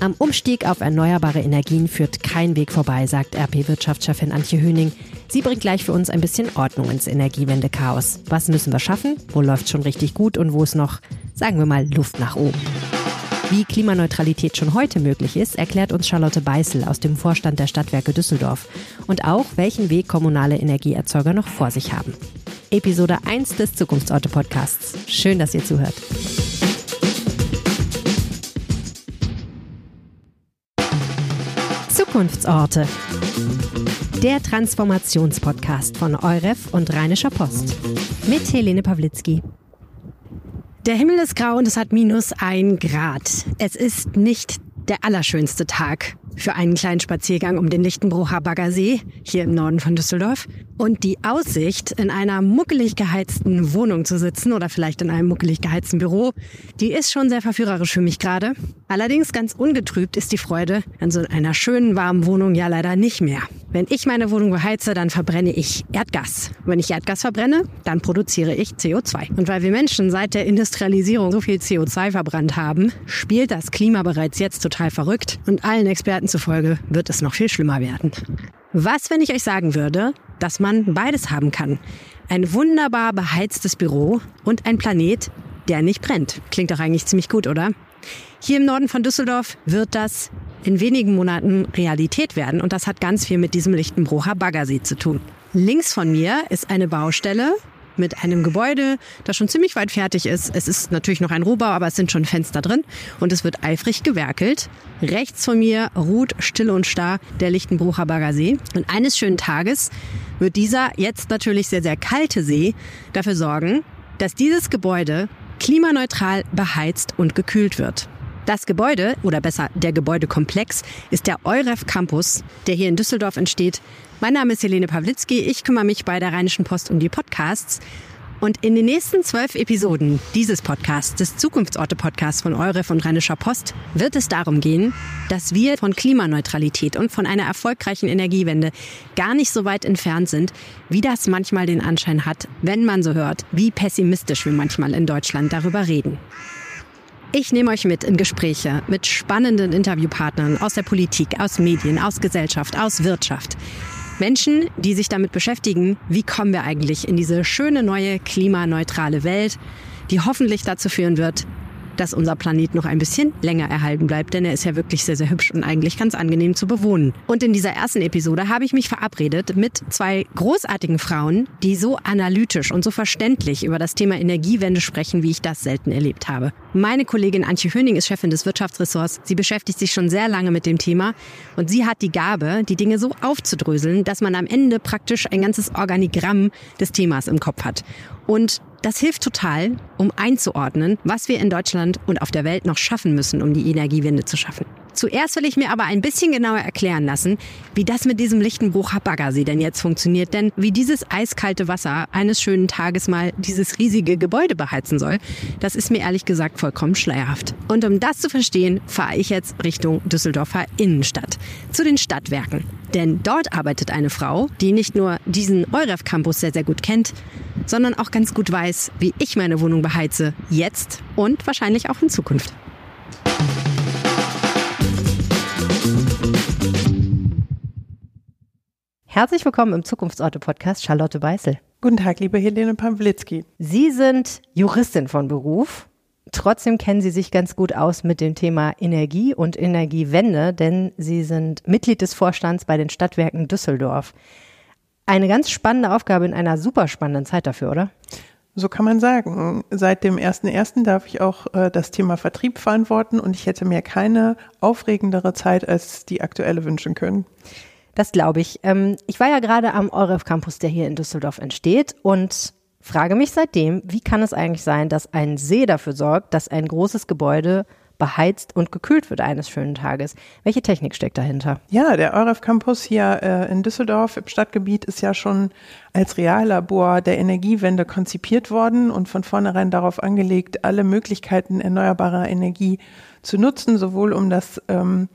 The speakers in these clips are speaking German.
Am Umstieg auf erneuerbare Energien führt kein Weg vorbei, sagt RP-Wirtschaftschefin Antje Höning. Sie bringt gleich für uns ein bisschen Ordnung ins Energiewende-Chaos. Was müssen wir schaffen? Wo läuft schon richtig gut und wo ist noch, sagen wir mal, Luft nach oben? Wie Klimaneutralität schon heute möglich ist, erklärt uns Charlotte Beißel aus dem Vorstand der Stadtwerke Düsseldorf. Und auch, welchen Weg kommunale Energieerzeuger noch vor sich haben. Episode 1 des Zukunftsorte Podcasts. Schön, dass ihr zuhört. Zukunftsorte. Der Transformationspodcast von Euref und Rheinischer Post. Mit Helene Pawlitzki. Der Himmel ist grau und es hat minus ein Grad. Es ist nicht der allerschönste Tag für einen kleinen Spaziergang um den Lichtenbrucher Baggersee hier im Norden von Düsseldorf. Und die Aussicht, in einer muckelig geheizten Wohnung zu sitzen oder vielleicht in einem muckelig geheizten Büro, die ist schon sehr verführerisch für mich gerade. Allerdings ganz ungetrübt ist die Freude an so einer schönen warmen Wohnung ja leider nicht mehr. Wenn ich meine Wohnung beheize, dann verbrenne ich Erdgas. Wenn ich Erdgas verbrenne, dann produziere ich CO2. Und weil wir Menschen seit der Industrialisierung so viel CO2 verbrannt haben, spielt das Klima bereits jetzt total verrückt und allen Experten zufolge wird es noch viel schlimmer werden. Was, wenn ich euch sagen würde, dass man beides haben kann? Ein wunderbar beheiztes Büro und ein Planet, der nicht brennt. Klingt doch eigentlich ziemlich gut, oder? Hier im Norden von Düsseldorf wird das in wenigen Monaten Realität werden und das hat ganz viel mit diesem Lichtenbrucher Baggersee zu tun. Links von mir ist eine Baustelle, mit einem Gebäude, das schon ziemlich weit fertig ist. Es ist natürlich noch ein Rohbau, aber es sind schon Fenster drin und es wird eifrig gewerkelt. Rechts von mir ruht still und starr der Lichtenbrucher Baggersee. Und eines schönen Tages wird dieser jetzt natürlich sehr, sehr kalte See dafür sorgen, dass dieses Gebäude klimaneutral beheizt und gekühlt wird. Das Gebäude, oder besser der Gebäudekomplex, ist der Euref Campus, der hier in Düsseldorf entsteht. Mein Name ist Helene Pawlitzki. Ich kümmere mich bei der Rheinischen Post um die Podcasts. Und in den nächsten zwölf Episoden dieses Podcasts, des Zukunftsorte-Podcasts von Euref und Rheinischer Post, wird es darum gehen, dass wir von Klimaneutralität und von einer erfolgreichen Energiewende gar nicht so weit entfernt sind, wie das manchmal den Anschein hat, wenn man so hört, wie pessimistisch wir manchmal in Deutschland darüber reden. Ich nehme euch mit in Gespräche mit spannenden Interviewpartnern aus der Politik, aus Medien, aus Gesellschaft, aus Wirtschaft. Menschen, die sich damit beschäftigen, wie kommen wir eigentlich in diese schöne neue klimaneutrale Welt, die hoffentlich dazu führen wird, dass unser Planet noch ein bisschen länger erhalten bleibt, denn er ist ja wirklich sehr, sehr hübsch und eigentlich ganz angenehm zu bewohnen. Und in dieser ersten Episode habe ich mich verabredet mit zwei großartigen Frauen, die so analytisch und so verständlich über das Thema Energiewende sprechen, wie ich das selten erlebt habe. Meine Kollegin Antje Höning ist Chefin des Wirtschaftsressorts. Sie beschäftigt sich schon sehr lange mit dem Thema und sie hat die Gabe, die Dinge so aufzudröseln, dass man am Ende praktisch ein ganzes Organigramm des Themas im Kopf hat. Und das hilft total, um einzuordnen, was wir in Deutschland und auf der Welt noch schaffen müssen, um die Energiewende zu schaffen. Zuerst will ich mir aber ein bisschen genauer erklären lassen, wie das mit diesem Lichtenbrucher Baggersee denn jetzt funktioniert. Denn wie dieses eiskalte Wasser eines schönen Tages mal dieses riesige Gebäude beheizen soll, das ist mir ehrlich gesagt vollkommen schleierhaft. Und um das zu verstehen, fahre ich jetzt Richtung Düsseldorfer Innenstadt, zu den Stadtwerken. Denn dort arbeitet eine Frau, die nicht nur diesen Euref Campus sehr, sehr gut kennt, sondern auch ganz gut weiß, wie ich meine Wohnung beheize, jetzt und wahrscheinlich auch in Zukunft. Herzlich willkommen im Zukunftsorte-Podcast Charlotte Beißel. Guten Tag, liebe Helene Pawlitzki. Sie sind Juristin von Beruf. Trotzdem kennen Sie sich ganz gut aus mit dem Thema Energie und Energiewende, denn Sie sind Mitglied des Vorstands bei den Stadtwerken Düsseldorf. Eine ganz spannende Aufgabe in einer super spannenden Zeit dafür, oder? So kann man sagen. Seit dem 1.1. darf ich auch äh, das Thema Vertrieb verantworten und ich hätte mir keine aufregendere Zeit als die aktuelle wünschen können. Das glaube ich. Ähm, ich war ja gerade am Euref Campus, der hier in Düsseldorf entsteht und frage mich seitdem, wie kann es eigentlich sein, dass ein See dafür sorgt, dass ein großes Gebäude beheizt und gekühlt wird eines schönen Tages. Welche Technik steckt dahinter? Ja, der Euref Campus hier äh, in Düsseldorf im Stadtgebiet ist ja schon als Reallabor der Energiewende konzipiert worden und von vornherein darauf angelegt, alle Möglichkeiten erneuerbarer Energie zu nutzen, sowohl um das ähm,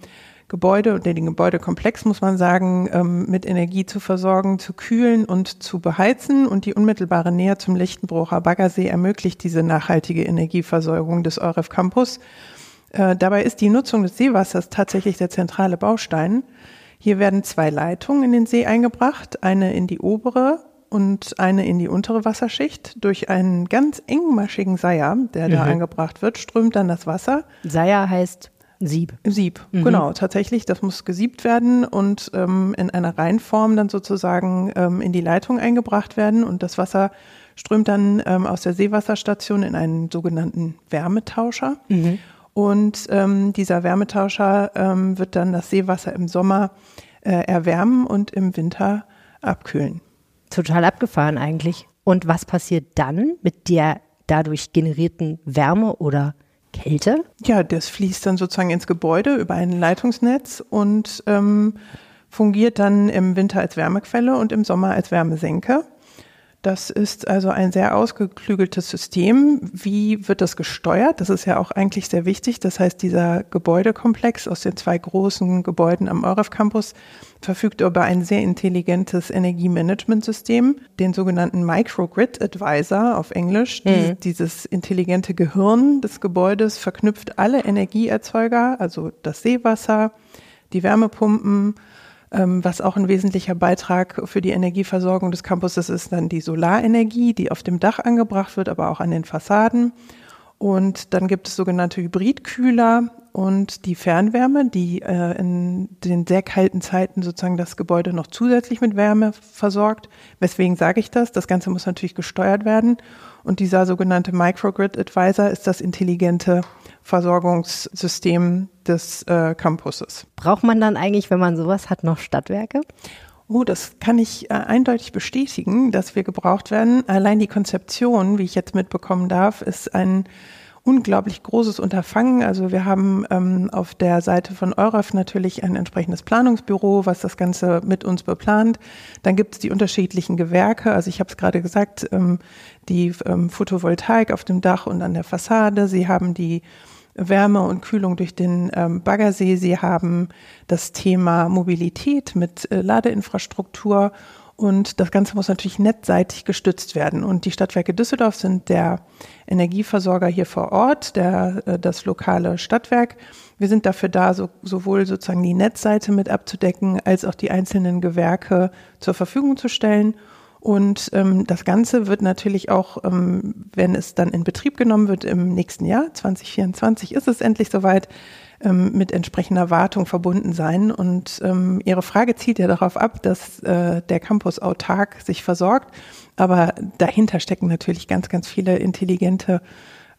Gebäude oder den Gebäudekomplex, muss man sagen, ähm, mit Energie zu versorgen, zu kühlen und zu beheizen. Und die unmittelbare Nähe zum Lichtenbrucher Baggersee ermöglicht diese nachhaltige Energieversorgung des Euref Campus. Äh, dabei ist die Nutzung des Seewassers tatsächlich der zentrale Baustein. Hier werden zwei Leitungen in den See eingebracht, eine in die obere und eine in die untere Wasserschicht. Durch einen ganz engmaschigen Seier, der mhm. da angebracht wird, strömt dann das Wasser. Seier heißt Sieb. Sieb, mhm. genau, tatsächlich. Das muss gesiebt werden und ähm, in einer Reinform dann sozusagen ähm, in die Leitung eingebracht werden und das Wasser strömt dann ähm, aus der Seewasserstation in einen sogenannten Wärmetauscher. Mhm. Und ähm, dieser Wärmetauscher ähm, wird dann das Seewasser im Sommer äh, erwärmen und im Winter abkühlen. Total abgefahren eigentlich. Und was passiert dann mit der dadurch generierten Wärme oder Kälte? Ja, das fließt dann sozusagen ins Gebäude über ein Leitungsnetz und ähm, fungiert dann im Winter als Wärmequelle und im Sommer als Wärmesenke. Das ist also ein sehr ausgeklügeltes System. Wie wird das gesteuert? Das ist ja auch eigentlich sehr wichtig. Das heißt, dieser Gebäudekomplex aus den zwei großen Gebäuden am EUREF Campus verfügt über ein sehr intelligentes Energiemanagementsystem, den sogenannten Microgrid Advisor auf Englisch. Mhm. dieses intelligente Gehirn des Gebäudes verknüpft alle Energieerzeuger, also das Seewasser, die Wärmepumpen, was auch ein wesentlicher Beitrag für die Energieversorgung des Campuses ist, dann die Solarenergie, die auf dem Dach angebracht wird, aber auch an den Fassaden. Und dann gibt es sogenannte Hybridkühler und die Fernwärme, die äh, in den sehr kalten Zeiten sozusagen das Gebäude noch zusätzlich mit Wärme versorgt. Weswegen sage ich das? Das Ganze muss natürlich gesteuert werden. Und dieser sogenannte Microgrid Advisor ist das intelligente Versorgungssystem des äh, Campuses. Braucht man dann eigentlich, wenn man sowas hat, noch Stadtwerke? Oh, das kann ich äh, eindeutig bestätigen, dass wir gebraucht werden. Allein die Konzeption, wie ich jetzt mitbekommen darf, ist ein unglaublich großes Unterfangen. Also wir haben ähm, auf der Seite von EUREF natürlich ein entsprechendes Planungsbüro, was das Ganze mit uns beplant. Dann gibt es die unterschiedlichen Gewerke. Also ich habe es gerade gesagt, ähm, die ähm, Photovoltaik auf dem Dach und an der Fassade. Sie haben die Wärme und Kühlung durch den ähm, Baggersee. Sie haben das Thema Mobilität mit äh, Ladeinfrastruktur und das Ganze muss natürlich netzseitig gestützt werden. Und die Stadtwerke Düsseldorf sind der Energieversorger hier vor Ort, der, äh, das lokale Stadtwerk. Wir sind dafür da, so, sowohl sozusagen die Netzseite mit abzudecken, als auch die einzelnen Gewerke zur Verfügung zu stellen. Und ähm, das Ganze wird natürlich auch, ähm, wenn es dann in Betrieb genommen wird im nächsten Jahr, 2024 ist es endlich soweit, ähm, mit entsprechender Wartung verbunden sein. Und ähm, Ihre Frage zielt ja darauf ab, dass äh, der Campus autark sich versorgt. Aber dahinter stecken natürlich ganz, ganz viele intelligente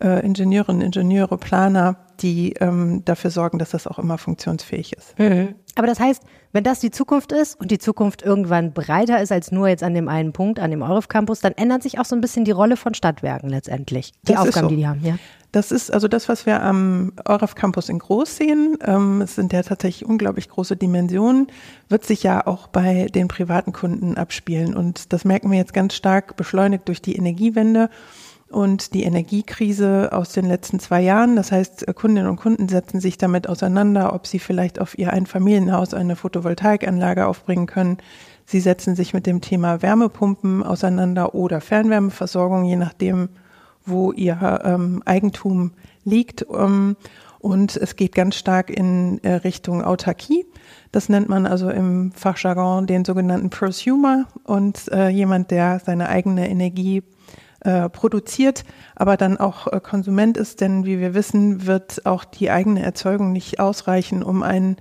äh, Ingenieurinnen, Ingenieure, Planer, die ähm, dafür sorgen, dass das auch immer funktionsfähig ist. Mhm. Aber das heißt, wenn das die Zukunft ist und die Zukunft irgendwann breiter ist als nur jetzt an dem einen Punkt, an dem Euref Campus, dann ändert sich auch so ein bisschen die Rolle von Stadtwerken letztendlich. Die das Aufgaben, so. die die haben, ja. Das ist also das, was wir am Euref Campus in Groß sehen. Ähm, es sind ja tatsächlich unglaublich große Dimensionen, wird sich ja auch bei den privaten Kunden abspielen. Und das merken wir jetzt ganz stark beschleunigt durch die Energiewende und die Energiekrise aus den letzten zwei Jahren. Das heißt, Kundinnen und Kunden setzen sich damit auseinander, ob sie vielleicht auf ihr Einfamilienhaus eine Photovoltaikanlage aufbringen können. Sie setzen sich mit dem Thema Wärmepumpen auseinander oder Fernwärmeversorgung, je nachdem, wo ihr ähm, Eigentum liegt. Ähm, und es geht ganz stark in äh, Richtung Autarkie. Das nennt man also im Fachjargon den sogenannten Prosumer und äh, jemand, der seine eigene Energie äh, produziert, aber dann auch äh, Konsument ist, denn wie wir wissen, wird auch die eigene Erzeugung nicht ausreichen, um einen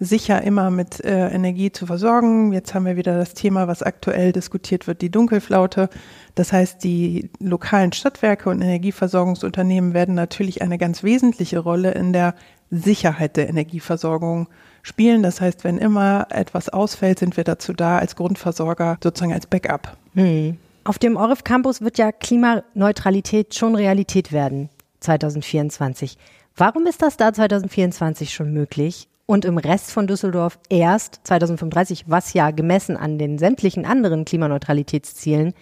sicher immer mit äh, Energie zu versorgen. Jetzt haben wir wieder das Thema, was aktuell diskutiert wird, die Dunkelflaute. Das heißt, die lokalen Stadtwerke und Energieversorgungsunternehmen werden natürlich eine ganz wesentliche Rolle in der Sicherheit der Energieversorgung spielen. Das heißt, wenn immer etwas ausfällt, sind wir dazu da, als Grundversorger sozusagen als Backup. Hm. Auf dem ORIF Campus wird ja Klimaneutralität schon Realität werden 2024. Warum ist das da 2024 schon möglich und im Rest von Düsseldorf erst 2035, was ja gemessen an den sämtlichen anderen Klimaneutralitätszielen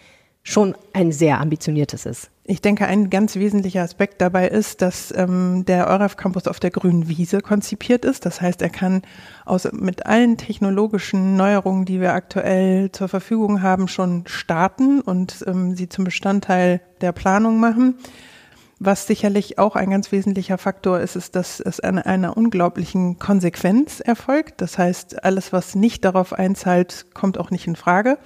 schon ein sehr ambitioniertes ist? Ich denke, ein ganz wesentlicher Aspekt dabei ist, dass ähm, der EUREF Campus auf der grünen Wiese konzipiert ist. Das heißt, er kann aus, mit allen technologischen Neuerungen, die wir aktuell zur Verfügung haben, schon starten und ähm, sie zum Bestandteil der Planung machen. Was sicherlich auch ein ganz wesentlicher Faktor ist, ist, dass es an einer unglaublichen Konsequenz erfolgt. Das heißt, alles, was nicht darauf einzahlt, kommt auch nicht in Frage.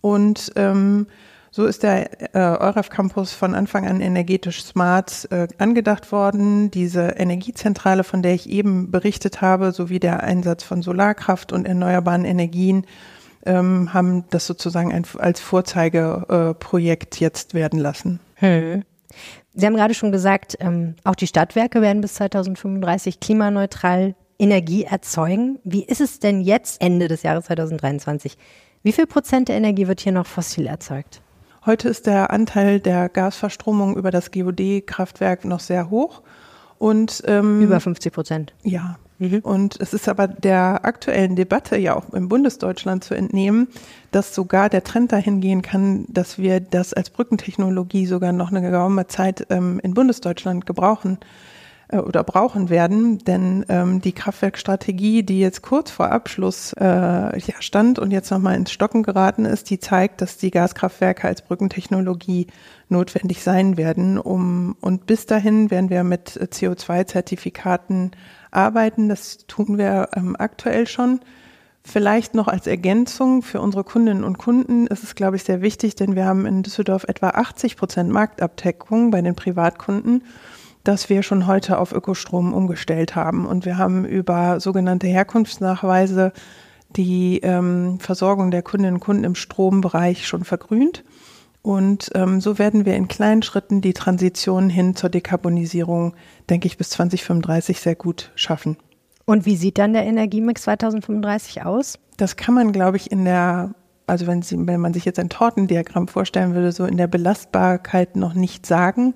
Und ähm, so ist der äh, EUREF Campus von Anfang an energetisch smart äh, angedacht worden. Diese Energiezentrale, von der ich eben berichtet habe, sowie der Einsatz von Solarkraft und erneuerbaren Energien, ähm, haben das sozusagen ein, als Vorzeigeprojekt äh, jetzt werden lassen. Hm. Sie haben gerade schon gesagt, ähm, auch die Stadtwerke werden bis 2035 klimaneutral Energie erzeugen. Wie ist es denn jetzt, Ende des Jahres 2023? Wie viel Prozent der Energie wird hier noch fossil erzeugt? Heute ist der Anteil der Gasverstromung über das GOD-Kraftwerk noch sehr hoch. Und, ähm, über 50 Prozent. Ja. Mhm. Und es ist aber der aktuellen Debatte ja auch im Bundesdeutschland zu entnehmen, dass sogar der Trend dahin gehen kann, dass wir das als Brückentechnologie sogar noch eine geraume Zeit ähm, in Bundesdeutschland gebrauchen äh, oder brauchen werden, denn ähm, die Kraftwerkstrategie, die jetzt kurz vor Abschluss äh, ja, stand und jetzt nochmal ins Stocken geraten ist, die zeigt, dass die Gaskraftwerke als Brückentechnologie notwendig sein werden. Um, und bis dahin werden wir mit CO2-Zertifikaten arbeiten. Das tun wir ähm, aktuell schon. Vielleicht noch als Ergänzung für unsere Kundinnen und Kunden ist es, glaube ich, sehr wichtig, denn wir haben in Düsseldorf etwa 80 Prozent Marktabdeckung bei den Privatkunden dass wir schon heute auf Ökostrom umgestellt haben. Und wir haben über sogenannte Herkunftsnachweise die ähm, Versorgung der Kundinnen und Kunden im Strombereich schon vergrünt. Und ähm, so werden wir in kleinen Schritten die Transition hin zur Dekarbonisierung, denke ich, bis 2035 sehr gut schaffen. Und wie sieht dann der Energiemix 2035 aus? Das kann man, glaube ich, in der, also wenn, Sie, wenn man sich jetzt ein Tortendiagramm vorstellen würde, so in der Belastbarkeit noch nicht sagen.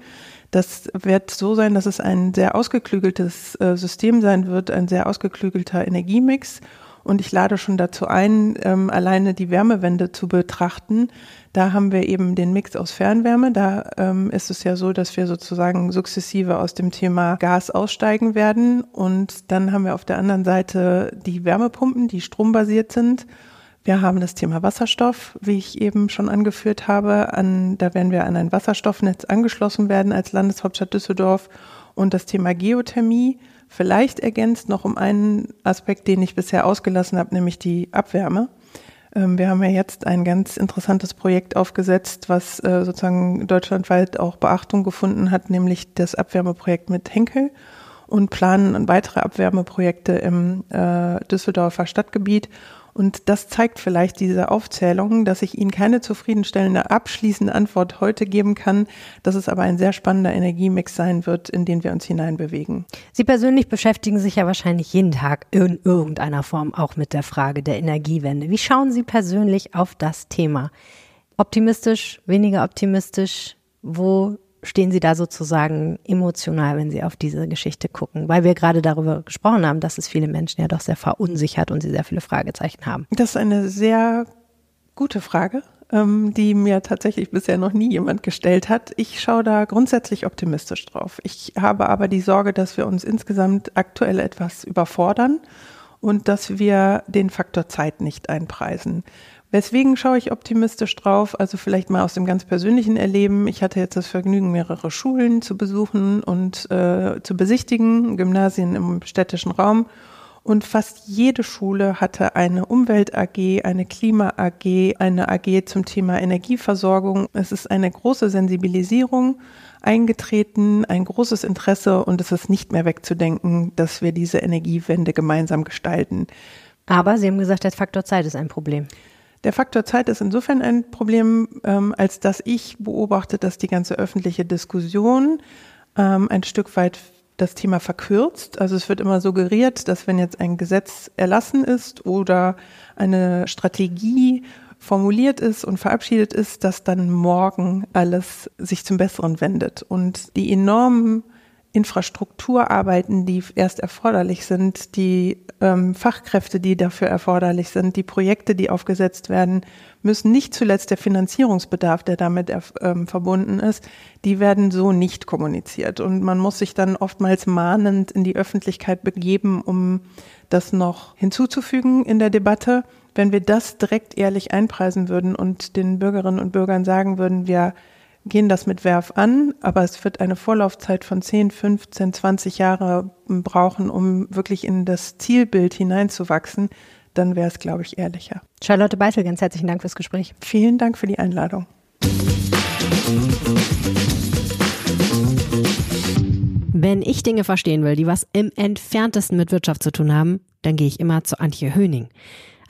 Das wird so sein, dass es ein sehr ausgeklügeltes äh, System sein wird, ein sehr ausgeklügelter Energiemix. Und ich lade schon dazu ein, ähm, alleine die Wärmewende zu betrachten. Da haben wir eben den Mix aus Fernwärme. Da ähm, ist es ja so, dass wir sozusagen sukzessive aus dem Thema Gas aussteigen werden. Und dann haben wir auf der anderen Seite die Wärmepumpen, die strombasiert sind. Wir haben das Thema Wasserstoff, wie ich eben schon angeführt habe. An, da werden wir an ein Wasserstoffnetz angeschlossen werden als Landeshauptstadt Düsseldorf. Und das Thema Geothermie, vielleicht ergänzt noch um einen Aspekt, den ich bisher ausgelassen habe, nämlich die Abwärme. Ähm, wir haben ja jetzt ein ganz interessantes Projekt aufgesetzt, was äh, sozusagen deutschlandweit auch Beachtung gefunden hat, nämlich das Abwärmeprojekt mit Henkel und planen weitere Abwärmeprojekte im äh, Düsseldorfer Stadtgebiet. Und das zeigt vielleicht diese Aufzählung, dass ich Ihnen keine zufriedenstellende abschließende Antwort heute geben kann, dass es aber ein sehr spannender Energiemix sein wird, in den wir uns hineinbewegen. Sie persönlich beschäftigen sich ja wahrscheinlich jeden Tag in irgendeiner Form auch mit der Frage der Energiewende. Wie schauen Sie persönlich auf das Thema? Optimistisch, weniger optimistisch? Wo stehen Sie da sozusagen emotional, wenn Sie auf diese Geschichte gucken? Weil wir gerade darüber gesprochen haben, dass es viele Menschen ja doch sehr verunsichert und sie sehr viele Fragezeichen haben. Das ist eine sehr gute Frage, ähm, die mir tatsächlich bisher noch nie jemand gestellt hat. Ich schaue da grundsätzlich optimistisch drauf. Ich habe aber die Sorge, dass wir uns insgesamt aktuell etwas überfordern und dass wir den Faktor Zeit nicht einpreisen. Weswegen schaue ich optimistisch drauf? Also vielleicht mal aus dem ganz persönlichen Erleben. Ich hatte jetzt das Vergnügen, mehrere Schulen zu besuchen und äh, zu besichtigen, Gymnasien im städtischen Raum. Und fast jede Schule hatte eine Umwelt AG, eine Klima AG, eine AG zum Thema Energieversorgung. Es ist eine große Sensibilisierung eingetreten, ein großes Interesse und es ist nicht mehr wegzudenken, dass wir diese Energiewende gemeinsam gestalten. Aber Sie haben gesagt, der Faktor Zeit ist ein Problem. Der Faktor Zeit ist insofern ein Problem, ähm, als dass ich beobachte, dass die ganze öffentliche Diskussion ähm, ein Stück weit das Thema verkürzt. Also es wird immer suggeriert, dass wenn jetzt ein Gesetz erlassen ist oder eine Strategie formuliert ist und verabschiedet ist, dass dann morgen alles sich zum Besseren wendet. Und die enormen Infrastrukturarbeiten, die erst erforderlich sind, die ähm, Fachkräfte, die dafür erforderlich sind, die Projekte, die aufgesetzt werden, müssen nicht zuletzt der Finanzierungsbedarf, der damit ähm, verbunden ist, die werden so nicht kommuniziert. Und man muss sich dann oftmals mahnend in die Öffentlichkeit begeben, um das noch hinzuzufügen in der Debatte. Wenn wir das direkt ehrlich einpreisen würden und den Bürgerinnen und Bürgern sagen würden, wir gehen das mit Werf an, aber es wird eine Vorlaufzeit von 10, 15, 20 Jahre brauchen, um wirklich in das Zielbild hineinzuwachsen, dann wäre es, glaube ich, ehrlicher. Charlotte Beitel, ganz herzlichen Dank fürs Gespräch. Vielen Dank für die Einladung. Wenn ich Dinge verstehen will, die was im entferntesten mit Wirtschaft zu tun haben, dann gehe ich immer zu Antje Höning.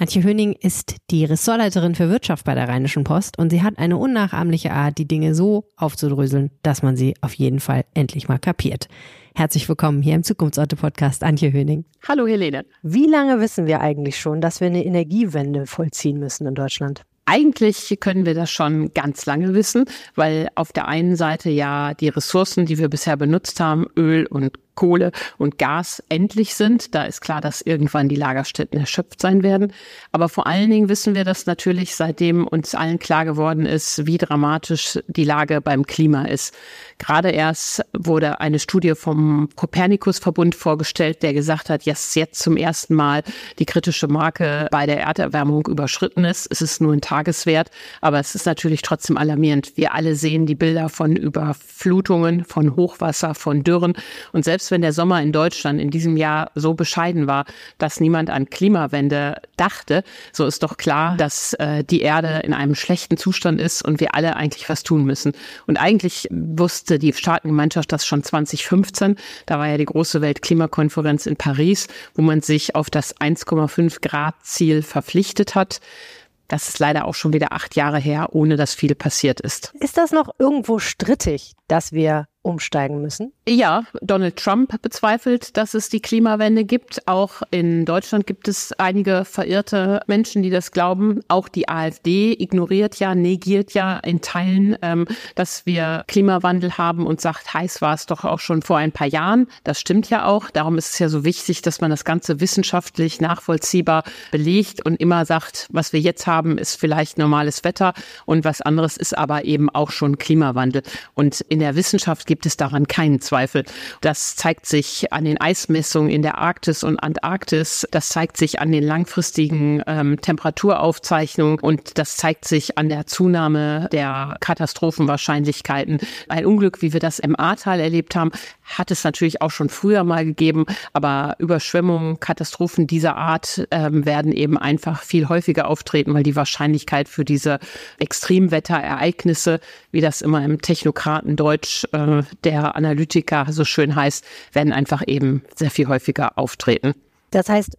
Antje Höning ist die Ressortleiterin für Wirtschaft bei der Rheinischen Post und sie hat eine unnachahmliche Art, die Dinge so aufzudröseln, dass man sie auf jeden Fall endlich mal kapiert. Herzlich willkommen hier im Zukunftsorte-Podcast, Antje Höning. Hallo Helene. Wie lange wissen wir eigentlich schon, dass wir eine Energiewende vollziehen müssen in Deutschland? Eigentlich können wir das schon ganz lange wissen, weil auf der einen Seite ja die Ressourcen, die wir bisher benutzt haben, Öl und Kohle und Gas endlich sind. Da ist klar, dass irgendwann die Lagerstätten erschöpft sein werden. Aber vor allen Dingen wissen wir das natürlich, seitdem uns allen klar geworden ist, wie dramatisch die Lage beim Klima ist. Gerade erst wurde eine Studie vom Kopernikus-Verbund vorgestellt, der gesagt hat, dass jetzt zum ersten Mal die kritische Marke bei der Erderwärmung überschritten ist. Es ist nur ein Tageswert, aber es ist natürlich trotzdem alarmierend. Wir alle sehen die Bilder von Überflutungen, von Hochwasser, von Dürren und selbst selbst wenn der Sommer in Deutschland in diesem Jahr so bescheiden war, dass niemand an Klimawende dachte, so ist doch klar, dass äh, die Erde in einem schlechten Zustand ist und wir alle eigentlich was tun müssen. Und eigentlich wusste die Staatengemeinschaft das schon 2015. Da war ja die große Weltklimakonferenz in Paris, wo man sich auf das 1,5 Grad Ziel verpflichtet hat. Das ist leider auch schon wieder acht Jahre her, ohne dass viel passiert ist. Ist das noch irgendwo strittig, dass wir umsteigen müssen? Ja, Donald Trump bezweifelt, dass es die Klimawende gibt. Auch in Deutschland gibt es einige verirrte Menschen, die das glauben. Auch die AfD ignoriert ja, negiert ja in Teilen, ähm, dass wir Klimawandel haben und sagt, heiß war es doch auch schon vor ein paar Jahren. Das stimmt ja auch. Darum ist es ja so wichtig, dass man das Ganze wissenschaftlich nachvollziehbar belegt und immer sagt, was wir jetzt haben, ist vielleicht normales Wetter und was anderes ist aber eben auch schon Klimawandel. Und in der Wissenschaft gibt es daran keinen Zweifel. Das zeigt sich an den Eismessungen in der Arktis und Antarktis. Das zeigt sich an den langfristigen ähm, Temperaturaufzeichnungen und das zeigt sich an der Zunahme der Katastrophenwahrscheinlichkeiten. Ein Unglück, wie wir das im Ahrtal erlebt haben, hat es natürlich auch schon früher mal gegeben, aber Überschwemmungen, Katastrophen dieser Art ähm, werden eben einfach viel häufiger auftreten, weil die Wahrscheinlichkeit für diese Extremwetterereignisse, wie das immer im Technokratendeutsch äh, der Analytiker so schön heißt, werden einfach eben sehr viel häufiger auftreten. Das heißt,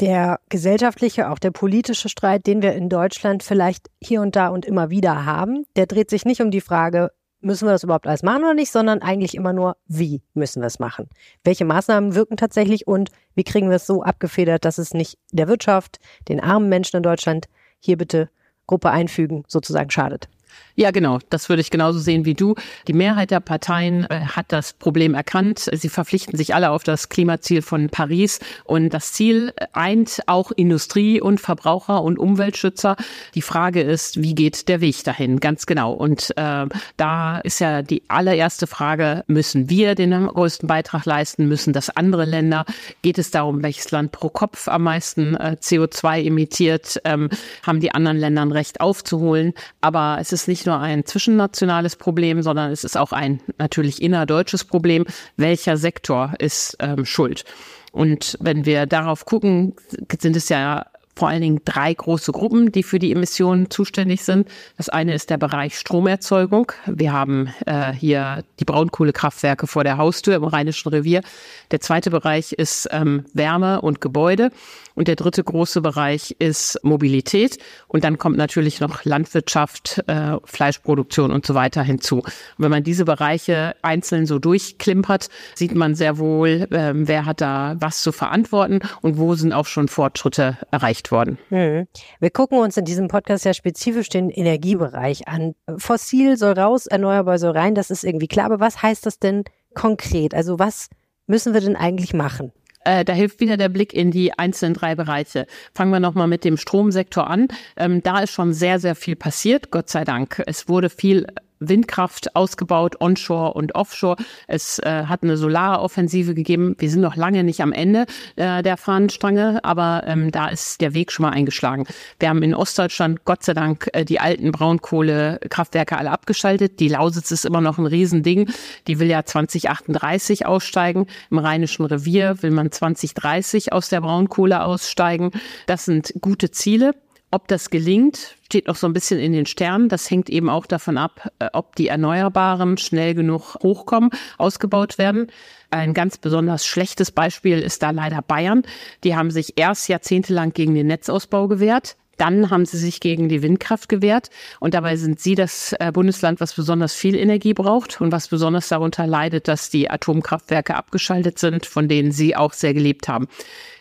der gesellschaftliche, auch der politische Streit, den wir in Deutschland vielleicht hier und da und immer wieder haben, der dreht sich nicht um die Frage, müssen wir das überhaupt alles machen oder nicht, sondern eigentlich immer nur, wie müssen wir es machen? Welche Maßnahmen wirken tatsächlich und wie kriegen wir es so abgefedert, dass es nicht der Wirtschaft, den armen Menschen in Deutschland hier bitte Gruppe einfügen sozusagen schadet? Ja, genau. Das würde ich genauso sehen wie du. Die Mehrheit der Parteien äh, hat das Problem erkannt. Sie verpflichten sich alle auf das Klimaziel von Paris. Und das Ziel eint auch Industrie und Verbraucher und Umweltschützer. Die Frage ist, wie geht der Weg dahin? Ganz genau. Und äh, da ist ja die allererste Frage, müssen wir den größten Beitrag leisten? Müssen das andere Länder? Geht es darum, welches Land pro Kopf am meisten äh, CO2 emittiert? Ähm, haben die anderen Länder ein Recht aufzuholen? Aber es ist ist nicht nur ein zwischennationales Problem, sondern es ist auch ein natürlich innerdeutsches Problem. Welcher Sektor ist ähm, schuld? Und wenn wir darauf gucken, sind es ja vor allen Dingen drei große Gruppen, die für die Emissionen zuständig sind. Das eine ist der Bereich Stromerzeugung. Wir haben äh, hier die Braunkohlekraftwerke vor der Haustür im Rheinischen Revier. Der zweite Bereich ist ähm, Wärme und Gebäude. Und der dritte große Bereich ist Mobilität. Und dann kommt natürlich noch Landwirtschaft, äh, Fleischproduktion und so weiter hinzu. Und wenn man diese Bereiche einzeln so durchklimpert, sieht man sehr wohl, äh, wer hat da was zu verantworten und wo sind auch schon Fortschritte erreicht worden. Mhm. Wir gucken uns in diesem Podcast ja spezifisch den Energiebereich an. Fossil soll raus, erneuerbar soll rein, das ist irgendwie klar. Aber was heißt das denn konkret? Also was müssen wir denn eigentlich machen? Äh, da hilft wieder der Blick in die einzelnen drei Bereiche. Fangen wir nochmal mit dem Stromsektor an. Ähm, da ist schon sehr, sehr viel passiert, Gott sei Dank. Es wurde viel Windkraft ausgebaut, onshore und offshore. Es äh, hat eine Solaroffensive gegeben. Wir sind noch lange nicht am Ende äh, der Fahnenstange, aber ähm, da ist der Weg schon mal eingeschlagen. Wir haben in Ostdeutschland Gott sei Dank äh, die alten Braunkohlekraftwerke alle abgeschaltet. Die Lausitz ist immer noch ein Riesending. Die will ja 2038 aussteigen. Im Rheinischen Revier will man 2030 aus der Braunkohle aussteigen. Das sind gute Ziele. Ob das gelingt, steht noch so ein bisschen in den Sternen. Das hängt eben auch davon ab, äh, ob die Erneuerbaren schnell genug hochkommen, ausgebaut werden. Ein ganz besonders schlechtes Beispiel ist da leider Bayern. Die haben sich erst jahrzehntelang gegen den Netzausbau gewehrt. Dann haben sie sich gegen die Windkraft gewehrt und dabei sind sie das äh, Bundesland, was besonders viel Energie braucht und was besonders darunter leidet, dass die Atomkraftwerke abgeschaltet sind, von denen sie auch sehr gelebt haben.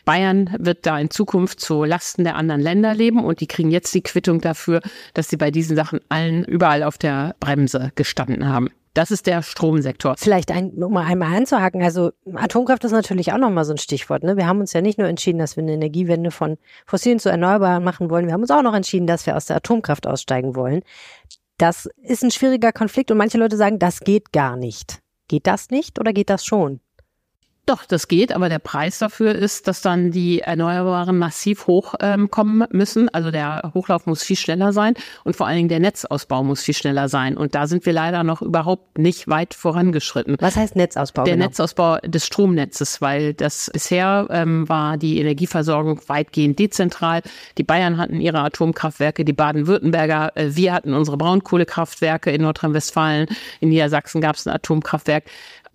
Bayern wird da in Zukunft zu Lasten der anderen Länder leben und die kriegen jetzt die Quittung dafür, dass sie bei diesen Sachen allen überall auf der Bremse gestanden haben. Das ist der Stromsektor. Vielleicht ein, um mal einmal einzuhaken. Also Atomkraft ist natürlich auch nochmal so ein Stichwort. Ne? Wir haben uns ja nicht nur entschieden, dass wir eine Energiewende von fossilen zu erneuerbaren machen wollen. Wir haben uns auch noch entschieden, dass wir aus der Atomkraft aussteigen wollen. Das ist ein schwieriger Konflikt und manche Leute sagen, das geht gar nicht. Geht das nicht oder geht das schon? Doch, das geht, aber der Preis dafür ist, dass dann die Erneuerbaren massiv hochkommen ähm, müssen. Also der Hochlauf muss viel schneller sein und vor allen Dingen der Netzausbau muss viel schneller sein. Und da sind wir leider noch überhaupt nicht weit vorangeschritten. Was heißt Netzausbau? Der genau? Netzausbau des Stromnetzes, weil das bisher ähm, war die Energieversorgung weitgehend dezentral. Die Bayern hatten ihre Atomkraftwerke, die Baden-Württemberger, äh, wir hatten unsere Braunkohlekraftwerke in Nordrhein-Westfalen, in Niedersachsen gab es ein Atomkraftwerk.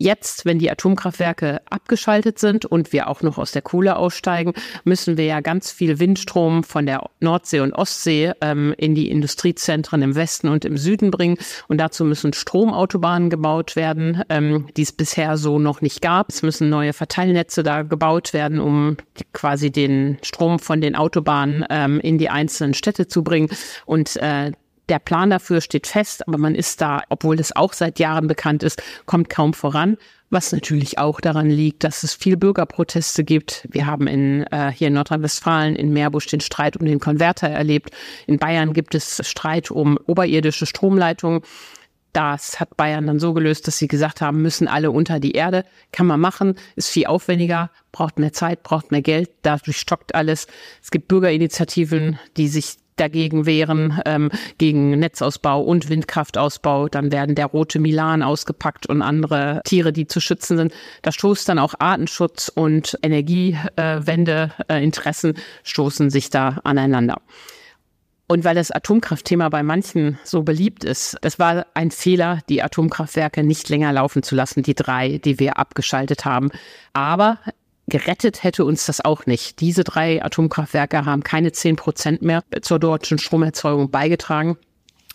Jetzt, wenn die Atomkraftwerke abgeschaltet sind und wir auch noch aus der Kohle aussteigen, müssen wir ja ganz viel Windstrom von der Nordsee und Ostsee ähm, in die Industriezentren im Westen und im Süden bringen. Und dazu müssen Stromautobahnen gebaut werden, ähm, die es bisher so noch nicht gab. Es müssen neue Verteilnetze da gebaut werden, um quasi den Strom von den Autobahnen ähm, in die einzelnen Städte zu bringen. Und äh, der Plan dafür steht fest, aber man ist da, obwohl es auch seit Jahren bekannt ist, kommt kaum voran. Was natürlich auch daran liegt, dass es viel Bürgerproteste gibt. Wir haben in, äh, hier in Nordrhein-Westfalen in Meerbusch den Streit um den Konverter erlebt. In Bayern gibt es Streit um oberirdische Stromleitungen. Das hat Bayern dann so gelöst, dass sie gesagt haben, müssen alle unter die Erde. Kann man machen, ist viel aufwendiger, braucht mehr Zeit, braucht mehr Geld, dadurch stockt alles. Es gibt Bürgerinitiativen, die sich dagegen wehren, ähm, gegen Netzausbau und Windkraftausbau. Dann werden der rote Milan ausgepackt und andere Tiere, die zu schützen sind. Da stoßt dann auch Artenschutz und Energiewendeinteressen äh, stoßen sich da aneinander. Und weil das Atomkraftthema bei manchen so beliebt ist, es war ein Fehler, die Atomkraftwerke nicht länger laufen zu lassen, die drei, die wir abgeschaltet haben. Aber gerettet hätte uns das auch nicht. Diese drei Atomkraftwerke haben keine zehn Prozent mehr zur deutschen Stromerzeugung beigetragen.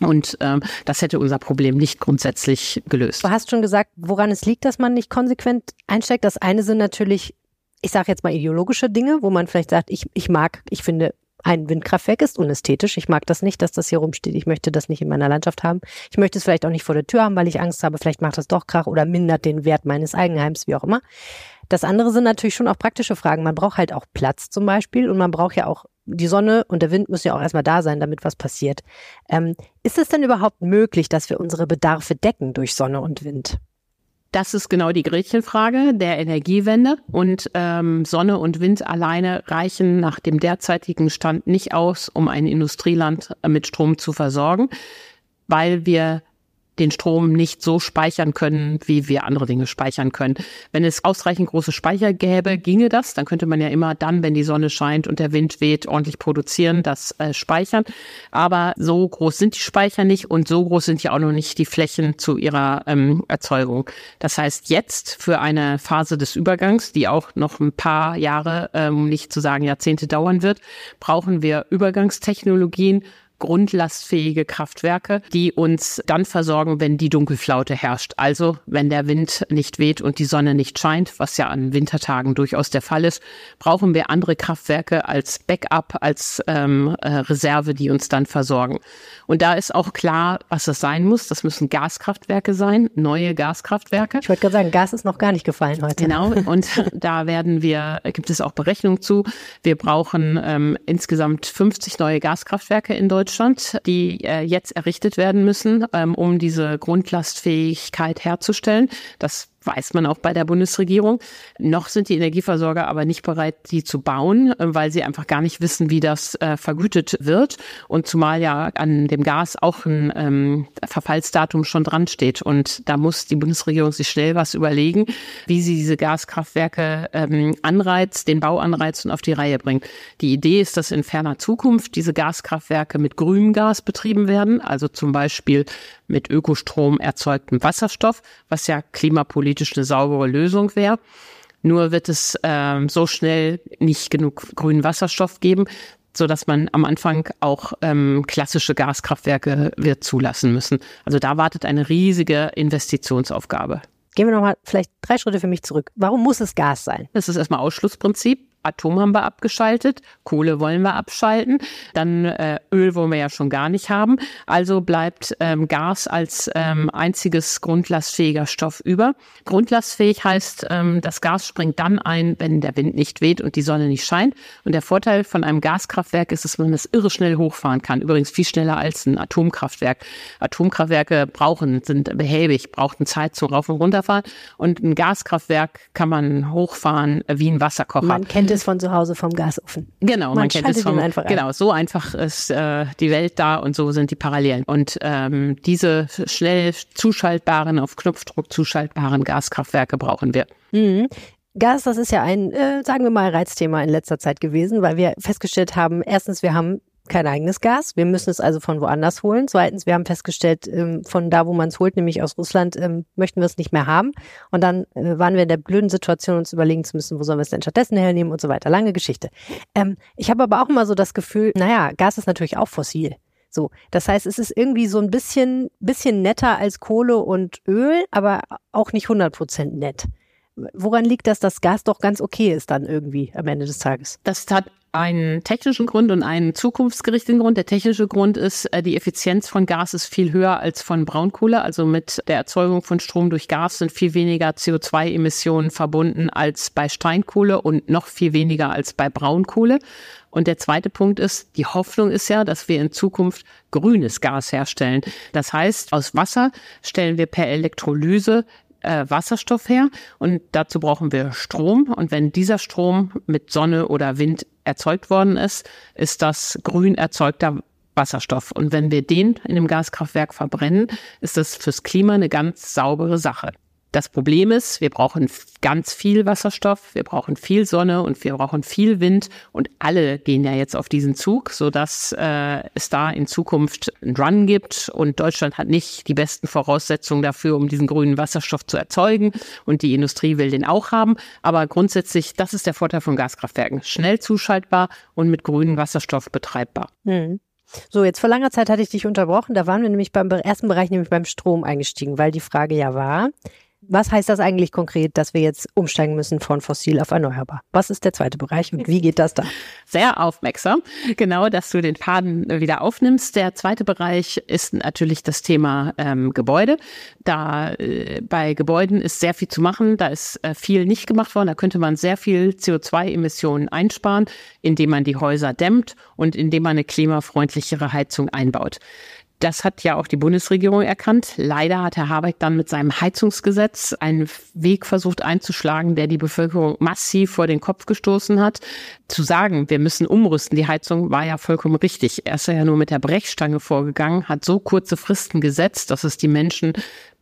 Und ähm, das hätte unser Problem nicht grundsätzlich gelöst. Du hast schon gesagt, woran es liegt, dass man nicht konsequent einsteigt. Das eine sind natürlich, ich sage jetzt mal ideologische Dinge, wo man vielleicht sagt, ich, ich mag, ich finde, ein Windkraftwerk ist unästhetisch. Ich mag das nicht, dass das hier rumsteht. Ich möchte das nicht in meiner Landschaft haben. Ich möchte es vielleicht auch nicht vor der Tür haben, weil ich Angst habe, vielleicht macht das doch Krach oder mindert den Wert meines Eigenheims, wie auch immer. Das andere sind natürlich schon auch praktische Fragen. Man braucht halt auch Platz zum Beispiel und man braucht ja auch die Sonne und der Wind müssen ja auch erstmal da sein, damit was passiert. Ähm, ist es denn überhaupt möglich, dass wir unsere Bedarfe decken durch Sonne und Wind? Das ist genau die Gretchenfrage der Energiewende. Und ähm, Sonne und Wind alleine reichen nach dem derzeitigen Stand nicht aus, um ein Industrieland mit Strom zu versorgen, weil wir den Strom nicht so speichern können, wie wir andere Dinge speichern können. Wenn es ausreichend große Speicher gäbe, ginge das. Dann könnte man ja immer dann, wenn die Sonne scheint und der Wind weht, ordentlich produzieren, das äh, speichern. Aber so groß sind die Speicher nicht und so groß sind ja auch noch nicht die Flächen zu ihrer ähm, Erzeugung. Das heißt, jetzt für eine Phase des Übergangs, die auch noch ein paar Jahre, ähm, nicht zu sagen Jahrzehnte dauern wird, brauchen wir Übergangstechnologien, grundlastfähige Kraftwerke, die uns dann versorgen, wenn die Dunkelflaute herrscht. Also wenn der Wind nicht weht und die Sonne nicht scheint, was ja an Wintertagen durchaus der Fall ist, brauchen wir andere Kraftwerke als Backup, als ähm, äh, Reserve, die uns dann versorgen. Und da ist auch klar, was das sein muss. Das müssen Gaskraftwerke sein, neue Gaskraftwerke. Ich wollte gerade sagen, Gas ist noch gar nicht gefallen heute. Genau. Und da werden wir, gibt es auch Berechnungen zu. Wir brauchen ähm, insgesamt 50 neue Gaskraftwerke in Deutschland Deutschland, die äh, jetzt errichtet werden müssen, ähm, um diese Grundlastfähigkeit herzustellen. Das weiß man auch bei der Bundesregierung. Noch sind die Energieversorger aber nicht bereit, die zu bauen, äh, weil sie einfach gar nicht wissen, wie das äh, vergütet wird. Und zumal ja an dem Gas auch ein ähm, Verfallsdatum schon dran steht. Und da muss die Bundesregierung sich schnell was überlegen, wie sie diese Gaskraftwerke ähm, anreizt, den Bau anreizt und auf die Reihe bringt. Die Idee ist, dass in ferner Zukunft diese Gaskraftwerke mit grünem Gas betrieben werden, also zum Beispiel mit Ökostrom erzeugtem Wasserstoff, was ja klimapolitisch eine saubere Lösung wäre. Nur wird es ähm, so schnell nicht genug grünen Wasserstoff geben, so dass man am Anfang auch ähm, klassische Gaskraftwerke wird zulassen müssen. Also da wartet eine riesige Investitionsaufgabe. Gehen wir nochmal vielleicht drei Schritte für mich zurück. Warum muss es Gas sein? Das ist erstmal Ausschlussprinzip. Atom haben wir abgeschaltet, Kohle wollen wir abschalten, dann äh, Öl wollen wir ja schon gar nicht haben. Also bleibt ähm, Gas als ähm, einziges grundlastfähiger Stoff über. Grundlastfähig heißt, ähm, das Gas springt dann ein, wenn der Wind nicht weht und die Sonne nicht scheint. Und der Vorteil von einem Gaskraftwerk ist, dass man das irre schnell hochfahren kann. Übrigens viel schneller als ein Atomkraftwerk. Atomkraftwerke brauchen, sind behäbig, brauchen Zeit zum Rauf- und Runterfahren. Und ein Gaskraftwerk kann man hochfahren wie ein Wasserkocher. Man kennt es von zu Hause vom Gasofen. Genau, man, man kennt es vom, einfach genau, so einfach ist äh, die Welt da und so sind die Parallelen. Und ähm, diese schnell zuschaltbaren, auf Knopfdruck zuschaltbaren Gaskraftwerke brauchen wir. Mhm. Gas, das ist ja ein, äh, sagen wir mal, Reizthema in letzter Zeit gewesen, weil wir festgestellt haben, erstens, wir haben kein eigenes Gas. Wir müssen es also von woanders holen. Zweitens, wir haben festgestellt, ähm, von da, wo man es holt, nämlich aus Russland, ähm, möchten wir es nicht mehr haben. Und dann äh, waren wir in der blöden Situation, uns überlegen zu müssen, wo sollen wir es denn stattdessen hernehmen und so weiter. Lange Geschichte. Ähm, ich habe aber auch immer so das Gefühl, naja, Gas ist natürlich auch fossil. So, das heißt, es ist irgendwie so ein bisschen, bisschen netter als Kohle und Öl, aber auch nicht 100 Prozent nett. Woran liegt das, dass Gas doch ganz okay ist dann irgendwie am Ende des Tages? Das hat einen technischen Grund und einen zukunftsgerichteten Grund. Der technische Grund ist, äh, die Effizienz von Gas ist viel höher als von Braunkohle. Also mit der Erzeugung von Strom durch Gas sind viel weniger CO2-Emissionen verbunden als bei Steinkohle und noch viel weniger als bei Braunkohle. Und der zweite Punkt ist, die Hoffnung ist ja, dass wir in Zukunft grünes Gas herstellen. Das heißt, aus Wasser stellen wir per Elektrolyse äh, Wasserstoff her und dazu brauchen wir Strom. Und wenn dieser Strom mit Sonne oder Wind erzeugt worden ist, ist das grün erzeugter Wasserstoff. Und wenn wir den in einem Gaskraftwerk verbrennen, ist das fürs Klima eine ganz saubere Sache. Das Problem ist, wir brauchen ganz viel Wasserstoff, wir brauchen viel Sonne und wir brauchen viel Wind und alle gehen ja jetzt auf diesen Zug, so dass äh, es da in Zukunft einen Run gibt und Deutschland hat nicht die besten Voraussetzungen dafür, um diesen grünen Wasserstoff zu erzeugen und die Industrie will den auch haben. Aber grundsätzlich, das ist der Vorteil von Gaskraftwerken: schnell zuschaltbar und mit grünem Wasserstoff betreibbar. Mhm. So, jetzt vor langer Zeit hatte ich dich unterbrochen. Da waren wir nämlich beim ersten Bereich, nämlich beim Strom eingestiegen, weil die Frage ja war, was heißt das eigentlich konkret, dass wir jetzt umsteigen müssen von fossil auf erneuerbar? Was ist der zweite Bereich und wie geht das da? Sehr aufmerksam. Genau, dass du den Faden wieder aufnimmst. Der zweite Bereich ist natürlich das Thema ähm, Gebäude. Da äh, bei Gebäuden ist sehr viel zu machen. Da ist äh, viel nicht gemacht worden. Da könnte man sehr viel CO2-Emissionen einsparen, indem man die Häuser dämmt und indem man eine klimafreundlichere Heizung einbaut. Das hat ja auch die Bundesregierung erkannt. Leider hat Herr Habeck dann mit seinem Heizungsgesetz einen Weg versucht einzuschlagen, der die Bevölkerung massiv vor den Kopf gestoßen hat. Zu sagen, wir müssen umrüsten, die Heizung war ja vollkommen richtig. Er ist ja nur mit der Brechstange vorgegangen, hat so kurze Fristen gesetzt, dass es die Menschen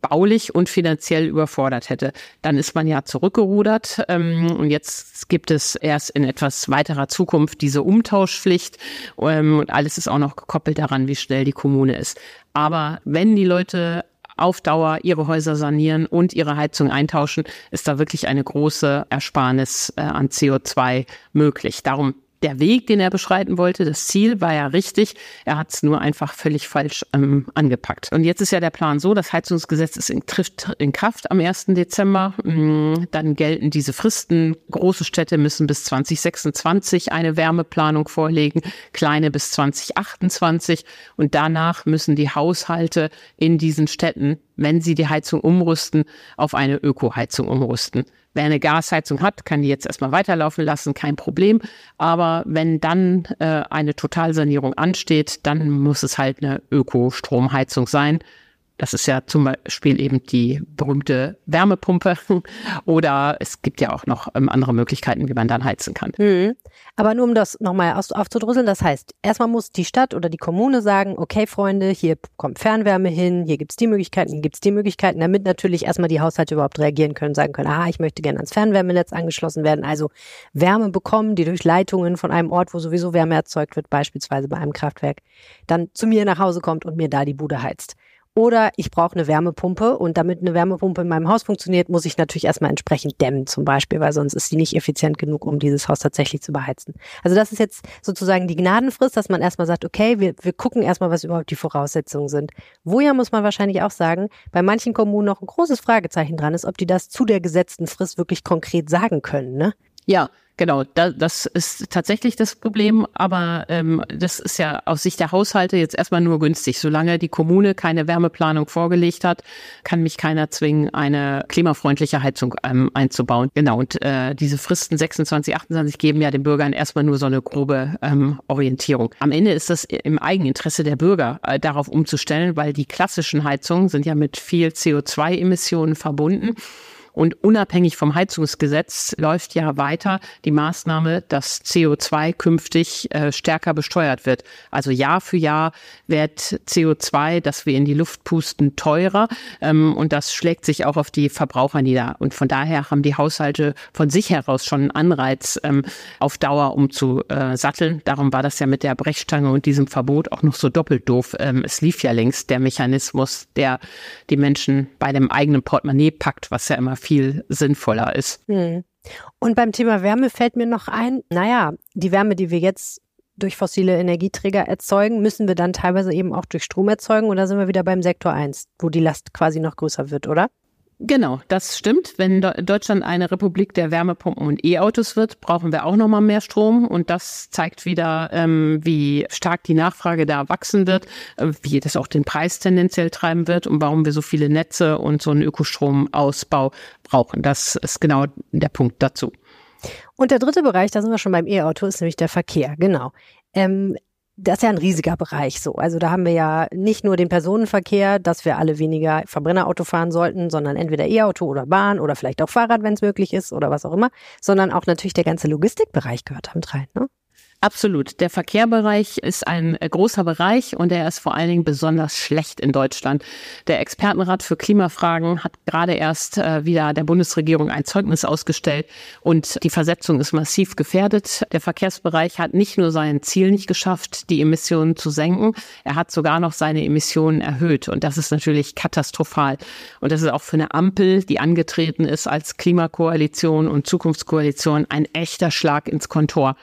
baulich und finanziell überfordert hätte. Dann ist man ja zurückgerudert ähm, und jetzt gibt es erst in etwas weiterer Zukunft diese Umtauschpflicht ähm, und alles ist auch noch gekoppelt daran, wie schnell die Kommune ist. Aber wenn die Leute auf Dauer ihre Häuser sanieren und ihre Heizung eintauschen, ist da wirklich eine große Ersparnis äh, an CO2 möglich. Darum der Weg, den er beschreiten wollte, das Ziel war ja richtig. Er hat es nur einfach völlig falsch ähm, angepackt. Und jetzt ist ja der Plan so, das Heizungsgesetz ist in, trifft in Kraft am 1. Dezember. Mm, dann gelten diese Fristen. Große Städte müssen bis 2026 eine Wärmeplanung vorlegen, kleine bis 2028. Und danach müssen die Haushalte in diesen Städten wenn sie die Heizung umrüsten, auf eine Ökoheizung umrüsten. Wer eine Gasheizung hat, kann die jetzt erstmal weiterlaufen lassen, kein Problem. Aber wenn dann äh, eine Totalsanierung ansteht, dann muss es halt eine Ökostromheizung sein. Das ist ja zum Beispiel eben die berühmte Wärmepumpe oder es gibt ja auch noch ähm, andere Möglichkeiten, wie man dann heizen kann. Mhm. Aber nur um das nochmal aufzudrüsseln, das heißt, erstmal muss die Stadt oder die Kommune sagen, okay Freunde, hier kommt Fernwärme hin, hier gibt's die Möglichkeiten, hier gibt's die Möglichkeiten, damit natürlich erstmal die Haushalte überhaupt reagieren können, sagen können, ah, ich möchte gerne ans Fernwärmenetz angeschlossen werden, also Wärme bekommen, die durch Leitungen von einem Ort, wo sowieso Wärme erzeugt wird, beispielsweise bei einem Kraftwerk, dann zu mir nach Hause kommt und mir da die Bude heizt. Oder ich brauche eine Wärmepumpe und damit eine Wärmepumpe in meinem Haus funktioniert, muss ich natürlich erstmal entsprechend dämmen zum Beispiel, weil sonst ist sie nicht effizient genug, um dieses Haus tatsächlich zu beheizen. Also das ist jetzt sozusagen die Gnadenfrist, dass man erstmal sagt, okay, wir, wir gucken erstmal, was überhaupt die Voraussetzungen sind. Wo ja muss man wahrscheinlich auch sagen, bei manchen Kommunen noch ein großes Fragezeichen dran ist, ob die das zu der gesetzten Frist wirklich konkret sagen können. Ne? Ja, Genau, da, das ist tatsächlich das Problem, aber ähm, das ist ja aus Sicht der Haushalte jetzt erstmal nur günstig. Solange die Kommune keine Wärmeplanung vorgelegt hat, kann mich keiner zwingen, eine klimafreundliche Heizung ähm, einzubauen. Genau, und äh, diese Fristen 26, 28 geben ja den Bürgern erstmal nur so eine grobe ähm, Orientierung. Am Ende ist das im Eigeninteresse der Bürger, äh, darauf umzustellen, weil die klassischen Heizungen sind ja mit viel CO2-Emissionen verbunden. Und unabhängig vom Heizungsgesetz läuft ja weiter die Maßnahme, dass CO2 künftig äh, stärker besteuert wird. Also Jahr für Jahr wird CO2, das wir in die Luft pusten, teurer. Ähm, und das schlägt sich auch auf die Verbraucher nieder. Und von daher haben die Haushalte von sich heraus schon einen Anreiz, ähm, auf Dauer umzusatteln. Darum war das ja mit der Brechstange und diesem Verbot auch noch so doppelt doof. Ähm, es lief ja längst der Mechanismus, der die Menschen bei dem eigenen Portemonnaie packt, was ja immer viel sinnvoller ist. Hm. Und beim Thema Wärme fällt mir noch ein, naja, die Wärme, die wir jetzt durch fossile Energieträger erzeugen, müssen wir dann teilweise eben auch durch Strom erzeugen oder sind wir wieder beim Sektor 1, wo die Last quasi noch größer wird, oder? Genau, das stimmt. Wenn Deutschland eine Republik der Wärmepumpen und E-Autos wird, brauchen wir auch nochmal mehr Strom. Und das zeigt wieder, ähm, wie stark die Nachfrage da wachsen wird, äh, wie das auch den Preis tendenziell treiben wird und warum wir so viele Netze und so einen Ökostromausbau brauchen. Das ist genau der Punkt dazu. Und der dritte Bereich, da sind wir schon beim E-Auto, ist nämlich der Verkehr. Genau. Ähm, das ist ja ein riesiger Bereich so. Also da haben wir ja nicht nur den Personenverkehr, dass wir alle weniger Verbrennerauto fahren sollten, sondern entweder E-Auto oder Bahn oder vielleicht auch Fahrrad, wenn es möglich ist oder was auch immer, sondern auch natürlich der ganze Logistikbereich gehört damit rein. Ne? Absolut. Der Verkehrbereich ist ein äh, großer Bereich und er ist vor allen Dingen besonders schlecht in Deutschland. Der Expertenrat für Klimafragen hat gerade erst äh, wieder der Bundesregierung ein Zeugnis ausgestellt und die Versetzung ist massiv gefährdet. Der Verkehrsbereich hat nicht nur sein Ziel nicht geschafft, die Emissionen zu senken, er hat sogar noch seine Emissionen erhöht und das ist natürlich katastrophal. Und das ist auch für eine Ampel, die angetreten ist als Klimakoalition und Zukunftskoalition, ein echter Schlag ins Kontor.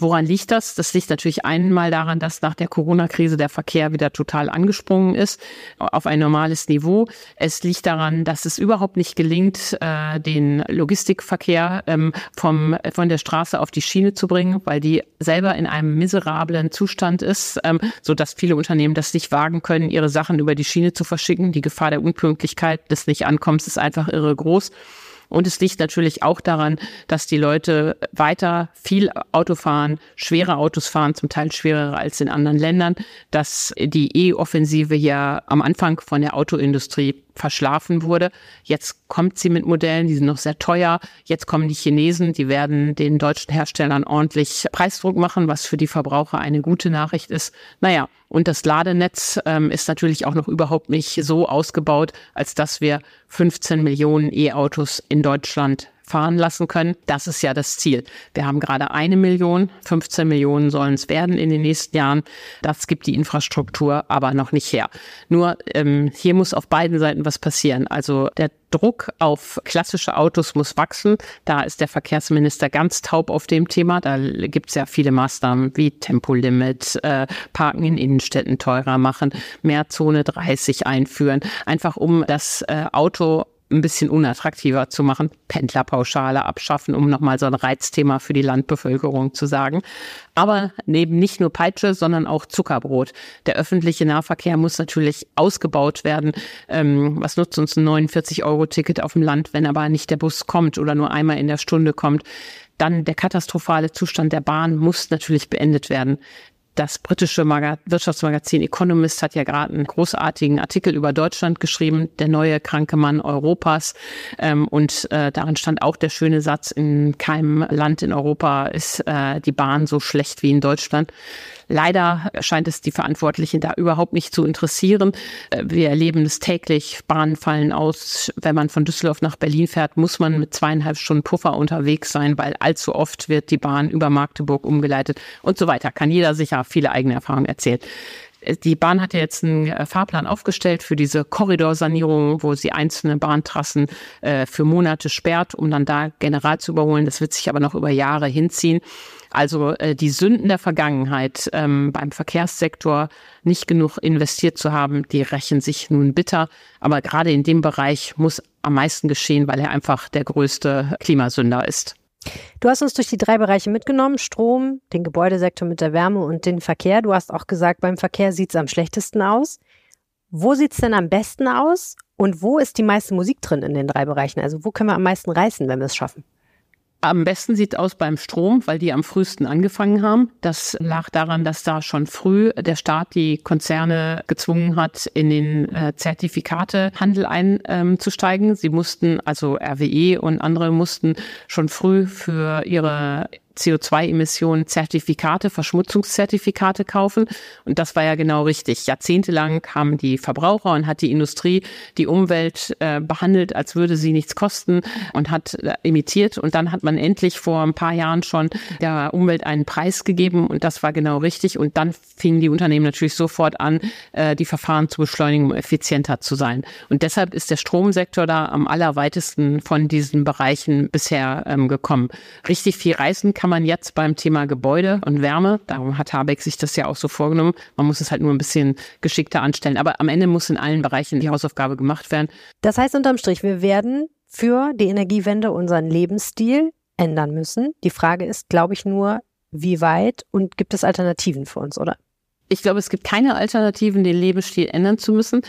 Woran liegt das? Das liegt natürlich einmal daran, dass nach der Corona-Krise der Verkehr wieder total angesprungen ist auf ein normales Niveau. Es liegt daran, dass es überhaupt nicht gelingt, äh, den Logistikverkehr ähm, vom, von der Straße auf die Schiene zu bringen, weil die selber in einem miserablen Zustand ist, ähm, so dass viele Unternehmen das nicht wagen können, ihre Sachen über die Schiene zu verschicken. Die Gefahr der Unpünktlichkeit des Nicht-Ankommens ist einfach irre groß. Und es liegt natürlich auch daran, dass die Leute weiter viel Auto fahren, schwere Autos fahren, zum Teil schwerer als in anderen Ländern, dass die E-Offensive ja am Anfang von der Autoindustrie verschlafen wurde. Jetzt kommt sie mit Modellen, die sind noch sehr teuer. Jetzt kommen die Chinesen, die werden den deutschen Herstellern ordentlich Preisdruck machen, was für die Verbraucher eine gute Nachricht ist. Naja, und das Ladenetz ähm, ist natürlich auch noch überhaupt nicht so ausgebaut, als dass wir 15 Millionen E-Autos in Deutschland fahren lassen können. Das ist ja das Ziel. Wir haben gerade eine Million, 15 Millionen sollen es werden in den nächsten Jahren. Das gibt die Infrastruktur aber noch nicht her. Nur ähm, hier muss auf beiden Seiten was passieren. Also der Druck auf klassische Autos muss wachsen. Da ist der Verkehrsminister ganz taub auf dem Thema. Da gibt es ja viele Maßnahmen wie Tempolimit, äh, Parken in Innenstädten teurer machen, mehr Zone 30 einführen, einfach um das äh, Auto ein bisschen unattraktiver zu machen, Pendlerpauschale abschaffen, um nochmal so ein Reizthema für die Landbevölkerung zu sagen. Aber neben nicht nur Peitsche, sondern auch Zuckerbrot. Der öffentliche Nahverkehr muss natürlich ausgebaut werden. Ähm, was nutzt uns ein 49-Euro-Ticket auf dem Land, wenn aber nicht der Bus kommt oder nur einmal in der Stunde kommt? Dann der katastrophale Zustand der Bahn muss natürlich beendet werden. Das britische Maga Wirtschaftsmagazin Economist hat ja gerade einen großartigen Artikel über Deutschland geschrieben, der neue kranke Mann Europas. Ähm, und äh, darin stand auch der schöne Satz, in keinem Land in Europa ist äh, die Bahn so schlecht wie in Deutschland. Leider scheint es die Verantwortlichen da überhaupt nicht zu interessieren. Äh, wir erleben es täglich. Bahnen fallen aus. Wenn man von Düsseldorf nach Berlin fährt, muss man mit zweieinhalb Stunden Puffer unterwegs sein, weil allzu oft wird die Bahn über Magdeburg umgeleitet und so weiter. Kann jeder sicher viele eigene Erfahrungen erzählen. Die Bahn hat ja jetzt einen äh, Fahrplan aufgestellt für diese Korridorsanierung, wo sie einzelne Bahntrassen äh, für Monate sperrt, um dann da general zu überholen. Das wird sich aber noch über Jahre hinziehen. Also äh, die Sünden der Vergangenheit ähm, beim Verkehrssektor nicht genug investiert zu haben, die rächen sich nun bitter. Aber gerade in dem Bereich muss am meisten geschehen, weil er einfach der größte Klimasünder ist. Du hast uns durch die drei Bereiche mitgenommen, Strom, den Gebäudesektor mit der Wärme und den Verkehr. Du hast auch gesagt, beim Verkehr sieht es am schlechtesten aus. Wo sieht es denn am besten aus und wo ist die meiste Musik drin in den drei Bereichen? Also wo können wir am meisten reißen, wenn wir es schaffen? Am besten sieht aus beim Strom, weil die am frühesten angefangen haben. Das lag daran, dass da schon früh der Staat die Konzerne gezwungen hat, in den äh, Zertifikatehandel einzusteigen. Ähm, Sie mussten, also RWE und andere mussten schon früh für ihre CO2-Emissionen Zertifikate, Verschmutzungszertifikate kaufen. Und das war ja genau richtig. Jahrzehntelang haben die Verbraucher und hat die Industrie die Umwelt äh, behandelt, als würde sie nichts kosten und hat äh, imitiert. Und dann hat man endlich vor ein paar Jahren schon der Umwelt einen Preis gegeben und das war genau richtig. Und dann fingen die Unternehmen natürlich sofort an, äh, die Verfahren zu beschleunigen, um effizienter zu sein. Und deshalb ist der Stromsektor da am allerweitesten von diesen Bereichen bisher ähm, gekommen. Richtig viel reißen kann kann man jetzt beim Thema Gebäude und Wärme, darum hat Habeck sich das ja auch so vorgenommen, man muss es halt nur ein bisschen geschickter anstellen. Aber am Ende muss in allen Bereichen die Hausaufgabe gemacht werden. Das heißt unterm Strich, wir werden für die Energiewende unseren Lebensstil ändern müssen. Die Frage ist, glaube ich, nur, wie weit und gibt es Alternativen für uns, oder? Ich glaube, es gibt keine Alternativen, den Lebensstil ändern zu müssen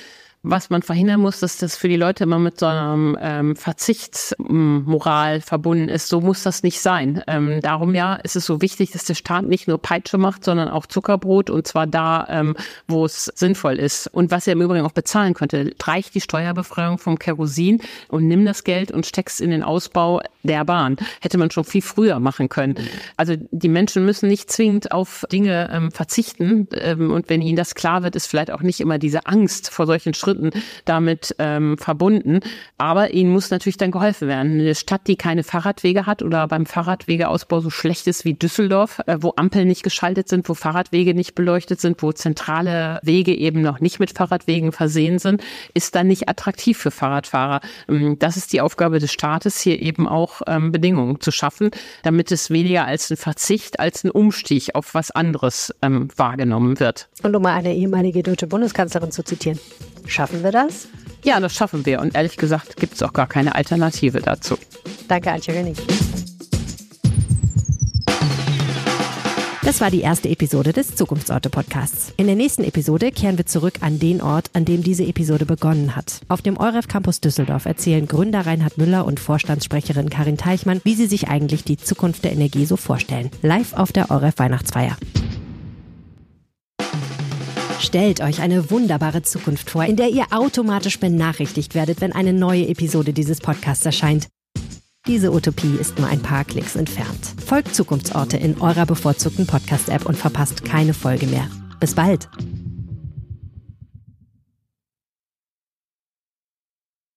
was man verhindern muss, dass das für die Leute immer mit so einem ähm, Verzichtsmoral verbunden ist. So muss das nicht sein. Ähm, darum ja ist es so wichtig, dass der Staat nicht nur Peitsche macht, sondern auch Zuckerbrot und zwar da, ähm, wo es sinnvoll ist. Und was er im Übrigen auch bezahlen könnte, reicht die Steuerbefreiung vom Kerosin und nimm das Geld und steckst in den Ausbau der Bahn. Hätte man schon viel früher machen können. Also die Menschen müssen nicht zwingend auf Dinge ähm, verzichten. Ähm, und wenn ihnen das klar wird, ist vielleicht auch nicht immer diese Angst vor solchen Schritten Schritten damit ähm, verbunden. Aber ihnen muss natürlich dann geholfen werden. Eine Stadt, die keine Fahrradwege hat oder beim Fahrradwegeausbau so schlecht ist wie Düsseldorf, äh, wo Ampeln nicht geschaltet sind, wo Fahrradwege nicht beleuchtet sind, wo zentrale Wege eben noch nicht mit Fahrradwegen versehen sind, ist dann nicht attraktiv für Fahrradfahrer. Ähm, das ist die Aufgabe des Staates, hier eben auch ähm, Bedingungen zu schaffen, damit es weniger als ein Verzicht, als ein Umstieg auf was anderes ähm, wahrgenommen wird. Und um mal eine ehemalige deutsche Bundeskanzlerin zu zitieren. Schaffen wir das? Ja, das schaffen wir. Und ehrlich gesagt gibt es auch gar keine Alternative dazu. Danke, Antje Renning. Das war die erste Episode des Zukunftsorte-Podcasts. In der nächsten Episode kehren wir zurück an den Ort, an dem diese Episode begonnen hat. Auf dem EUREF Campus Düsseldorf erzählen Gründer Reinhard Müller und Vorstandssprecherin Karin Teichmann, wie sie sich eigentlich die Zukunft der Energie so vorstellen. Live auf der EUREF Weihnachtsfeier. Stellt euch eine wunderbare Zukunft vor, in der ihr automatisch benachrichtigt werdet, wenn eine neue Episode dieses Podcasts erscheint. Diese Utopie ist nur ein paar Klicks entfernt. Folgt Zukunftsorte in eurer bevorzugten Podcast-App und verpasst keine Folge mehr. Bis bald!